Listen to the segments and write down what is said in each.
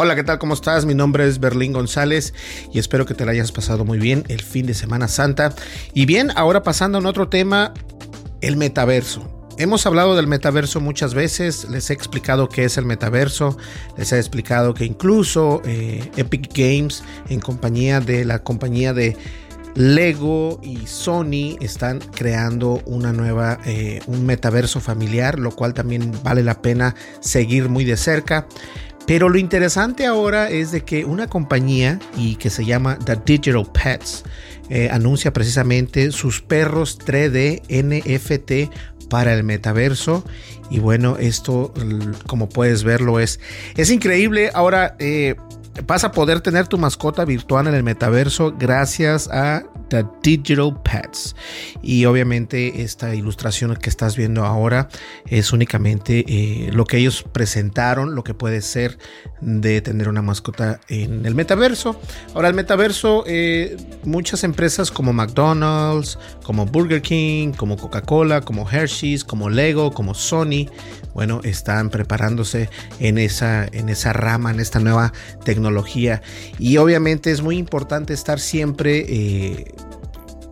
Hola, ¿qué tal? ¿Cómo estás? Mi nombre es Berlín González y espero que te la hayas pasado muy bien el fin de Semana Santa. Y bien, ahora pasando a otro tema, el metaverso. Hemos hablado del metaverso muchas veces, les he explicado qué es el metaverso, les he explicado que incluso eh, Epic Games en compañía de la compañía de Lego y Sony están creando una nueva, eh, un metaverso familiar, lo cual también vale la pena seguir muy de cerca. Pero lo interesante ahora es de que una compañía y que se llama The Digital Pets eh, anuncia precisamente sus perros 3D NFT para el metaverso. Y bueno esto como puedes verlo es es increíble. Ahora eh, vas a poder tener tu mascota virtual en el metaverso gracias a Digital Pets. Y obviamente esta ilustración que estás viendo ahora es únicamente eh, lo que ellos presentaron, lo que puede ser de tener una mascota en el metaverso. Ahora el metaverso, eh, muchas empresas como McDonald's, como Burger King, como Coca-Cola, como Hershey's, como Lego, como Sony, bueno, están preparándose en esa, en esa rama, en esta nueva tecnología. Y obviamente es muy importante estar siempre... Eh,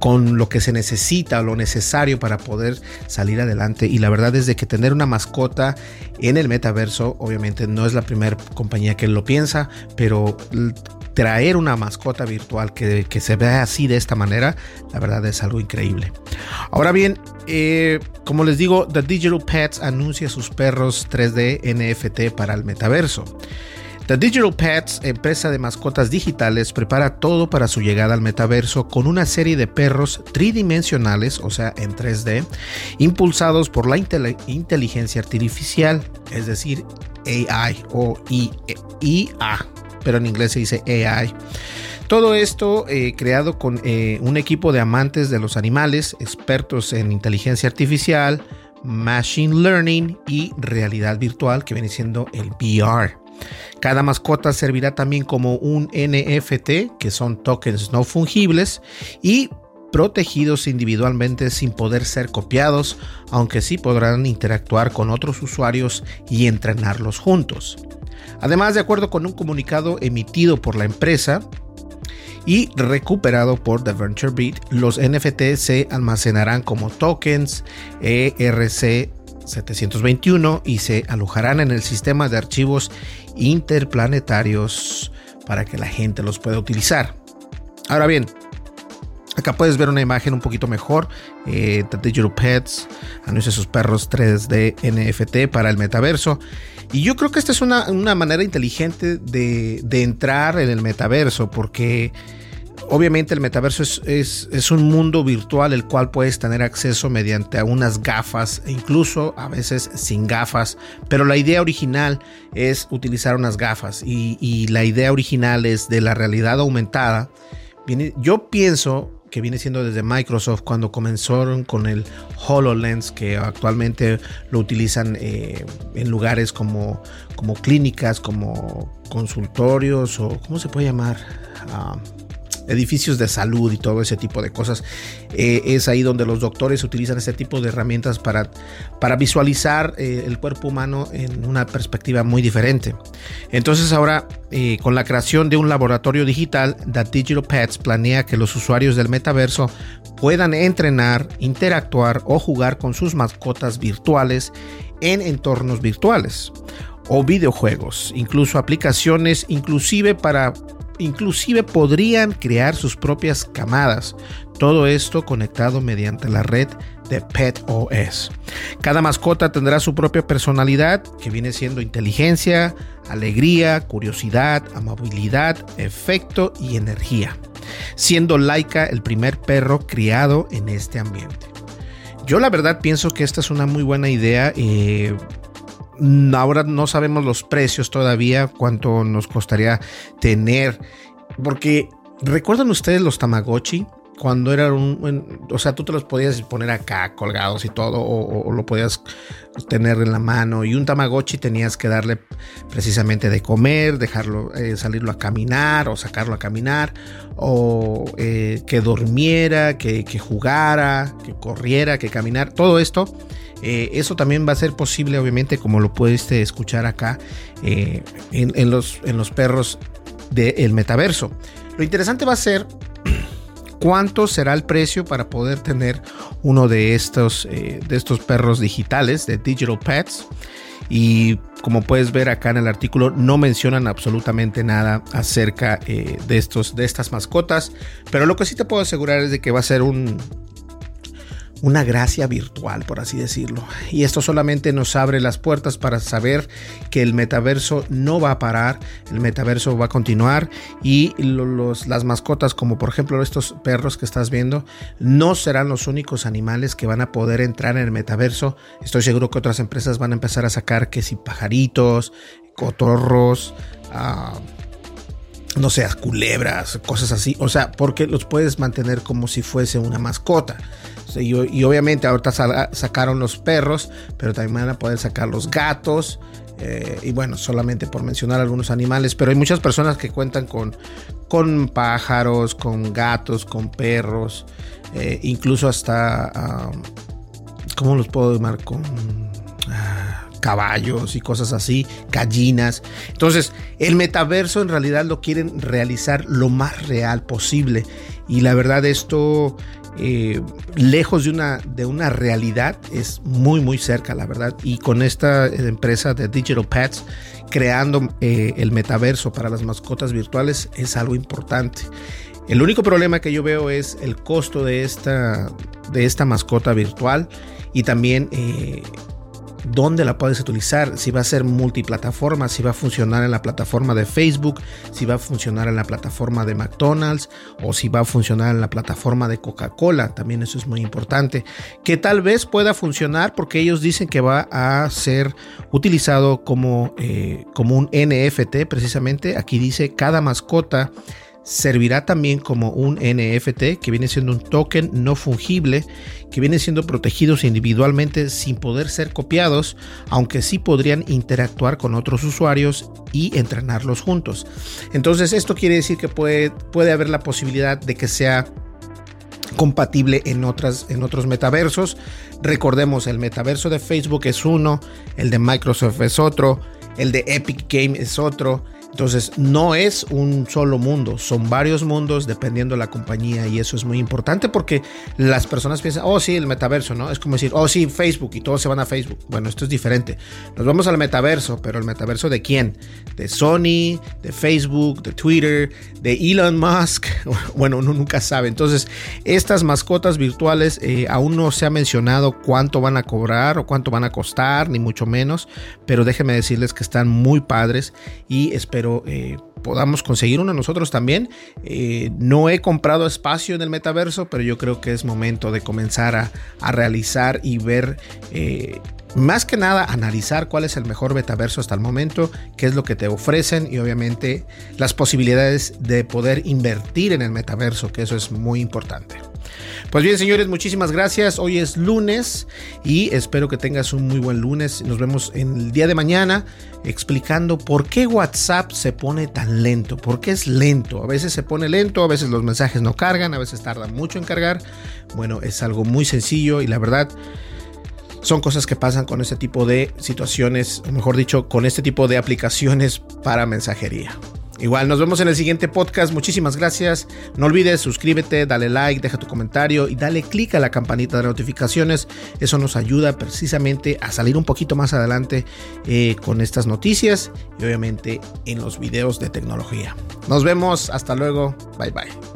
con lo que se necesita, lo necesario para poder salir adelante. Y la verdad es de que tener una mascota en el metaverso, obviamente no es la primera compañía que lo piensa, pero traer una mascota virtual que, que, se vea así de esta manera, la verdad es algo increíble. Ahora bien, eh, como les digo, The Digital Pets anuncia sus perros 3D NFT para el metaverso. The Digital Pets, empresa de mascotas digitales, prepara todo para su llegada al metaverso con una serie de perros tridimensionales, o sea, en 3D, impulsados por la inteligencia artificial, es decir, AI o IA pero en inglés se dice AI. Todo esto eh, creado con eh, un equipo de amantes de los animales, expertos en inteligencia artificial, machine learning y realidad virtual, que viene siendo el VR. Cada mascota servirá también como un NFT, que son tokens no fungibles, y protegidos individualmente sin poder ser copiados, aunque sí podrán interactuar con otros usuarios y entrenarlos juntos. Además, de acuerdo con un comunicado emitido por la empresa y recuperado por The Venture Beat, los NFT se almacenarán como tokens ERC 721 y se alojarán en el sistema de archivos interplanetarios para que la gente los pueda utilizar. Ahora bien, Acá puedes ver una imagen un poquito mejor. Eh, Digital Pets anuncia sus perros 3D NFT para el metaverso. Y yo creo que esta es una, manera inteligente de, entrar en el metaverso, porque obviamente el metaverso es, es, un mundo virtual el cual puedes tener acceso mediante unas gafas, e incluso a veces sin gafas, pero la idea original es utilizar unas gafas y, la idea original es de la realidad aumentada. Yo pienso que viene siendo desde Microsoft cuando comenzaron con el HoloLens, que actualmente lo utilizan eh, en lugares como, como clínicas, como consultorios o ¿cómo se puede llamar? Ah, edificios de salud y todo ese tipo de cosas. Eh, es ahí donde los doctores utilizan este tipo de herramientas para, para visualizar eh, el cuerpo humano en una perspectiva muy diferente. Entonces ahora, eh, con la creación de un laboratorio digital, The Digital Pets planea que los usuarios del metaverso puedan entrenar, interactuar o jugar con sus mascotas virtuales en entornos virtuales o videojuegos, incluso aplicaciones, inclusive para inclusive podrían crear sus propias camadas. Todo esto conectado mediante la red de PetOS. Cada mascota tendrá su propia personalidad, que viene siendo inteligencia, alegría, curiosidad, amabilidad, efecto y energía, siendo Laika el primer perro criado en este ambiente. Yo la verdad pienso que esta es una muy buena idea. Eh, ahora no sabemos los precios todavía, cuánto nos costaría tener, porque recuerdan ustedes los Tamagotchi cuando era un, o sea, tú te los podías poner acá colgados y todo, o, lo podías tener en la mano. Y un Tamagotchi tenías que darle precisamente de comer, dejarlo, eh, salirlo a caminar o sacarlo a caminar, o eh, que durmiera, que, jugara, que corriera, que caminara, todo esto. Eh, eso también va a ser posible, obviamente, como lo puedes escuchar acá en, los, en los perros del metaverso. Lo interesante va a ser cuánto será el precio para poder tener uno de estos, eh, de estos perros digitales de Digital Pets. Y como puedes ver acá en el artículo, no mencionan absolutamente nada acerca eh, de, estos, de estas mascotas. Pero lo que sí te puedo asegurar es de que va a ser un, una gracia virtual, por así decirlo. Y esto solamente nos abre las puertas para saber que el metaverso no va a parar, el metaverso va a continuar y las mascotas, como por ejemplo estos perros que estás viendo, no serán los únicos animales que van a poder entrar en el metaverso. Estoy seguro que otras empresas van a empezar a sacar que si pajaritos, cotorros, ah, no sé, culebras, cosas así. O sea, porque los puedes mantener como si fuese una mascota. Y, obviamente ahorita sacaron los perros, pero también van a poder sacar los gatos. Eh, y bueno, solamente por mencionar algunos animales, pero hay muchas personas que cuentan con, con pájaros, con gatos, con perros, eh, incluso hasta, ¿cómo los puedo llamar? Con ah, caballos y cosas así, gallinas. Entonces, el metaverso en realidad lo quieren realizar lo más real posible. Y la verdad esto eh, lejos de una, de una realidad, es muy, muy cerca, la verdad. Y con esta empresa de Digital Pets creando eh, el metaverso para las mascotas virtuales es algo importante. El único problema que yo veo es el costo de esta, de esta mascota virtual y también eh, dónde la puedes utilizar, si va a ser multiplataforma, si va a funcionar en la plataforma de Facebook, si va a funcionar en la plataforma de McDonald's o si va a funcionar en la plataforma de Coca-Cola, también eso es muy importante, que tal vez pueda funcionar porque ellos dicen que va a ser utilizado como, eh, como un NFT precisamente, aquí dice cada mascota servirá también como un NFT, que viene siendo un token no fungible, que viene siendo protegidos individualmente sin poder ser copiados, aunque sí podrían interactuar con otros usuarios y entrenarlos juntos. Entonces esto quiere decir que puede, puede haber la posibilidad de que sea compatible en, otras, en otros metaversos. Recordemos, el metaverso de Facebook es uno, el de Microsoft es otro, el de Epic Game es otro, entonces, no es un solo mundo, son varios mundos dependiendo de la compañía y eso es muy importante porque las personas piensan, oh sí, el metaverso, ¿no? Es como decir, oh sí, Facebook y todos se van a Facebook. Bueno, esto es diferente. Nos vamos al metaverso, pero el metaverso de quién? De Sony, de Facebook, de Twitter, de Elon Musk. Bueno, uno nunca sabe. Entonces, estas mascotas virtuales eh, aún no se ha mencionado cuánto van a cobrar o cuánto van a costar, ni mucho menos, pero déjenme decirles que están muy padres y espero eh, podamos conseguir uno nosotros también. Eh, no he comprado espacio en el metaverso, pero yo creo que es momento de comenzar a, realizar y ver eh, más que nada analizar cuál es el mejor metaverso hasta el momento, qué es lo que te ofrecen y obviamente las posibilidades de poder invertir en el metaverso, que eso es muy importante. Pues bien, señores, muchísimas gracias. Hoy es lunes y espero que tengas un muy buen lunes. Nos vemos en el día de mañana explicando por qué WhatsApp se pone tan lento, por qué es lento. A veces se pone lento, a veces los mensajes no cargan, a veces tardan mucho en cargar. Bueno, es algo muy sencillo y la verdad son cosas que pasan con este tipo de situaciones, o mejor dicho, con este tipo de aplicaciones para mensajería. Igual nos vemos en el siguiente podcast. Muchísimas gracias. No olvides suscríbete, dale like, deja tu comentario y dale click a la campanita de notificaciones. Eso nos ayuda precisamente a salir un poquito más adelante eh, con estas noticias y obviamente en los videos de tecnología. Nos vemos. Hasta luego. Bye bye.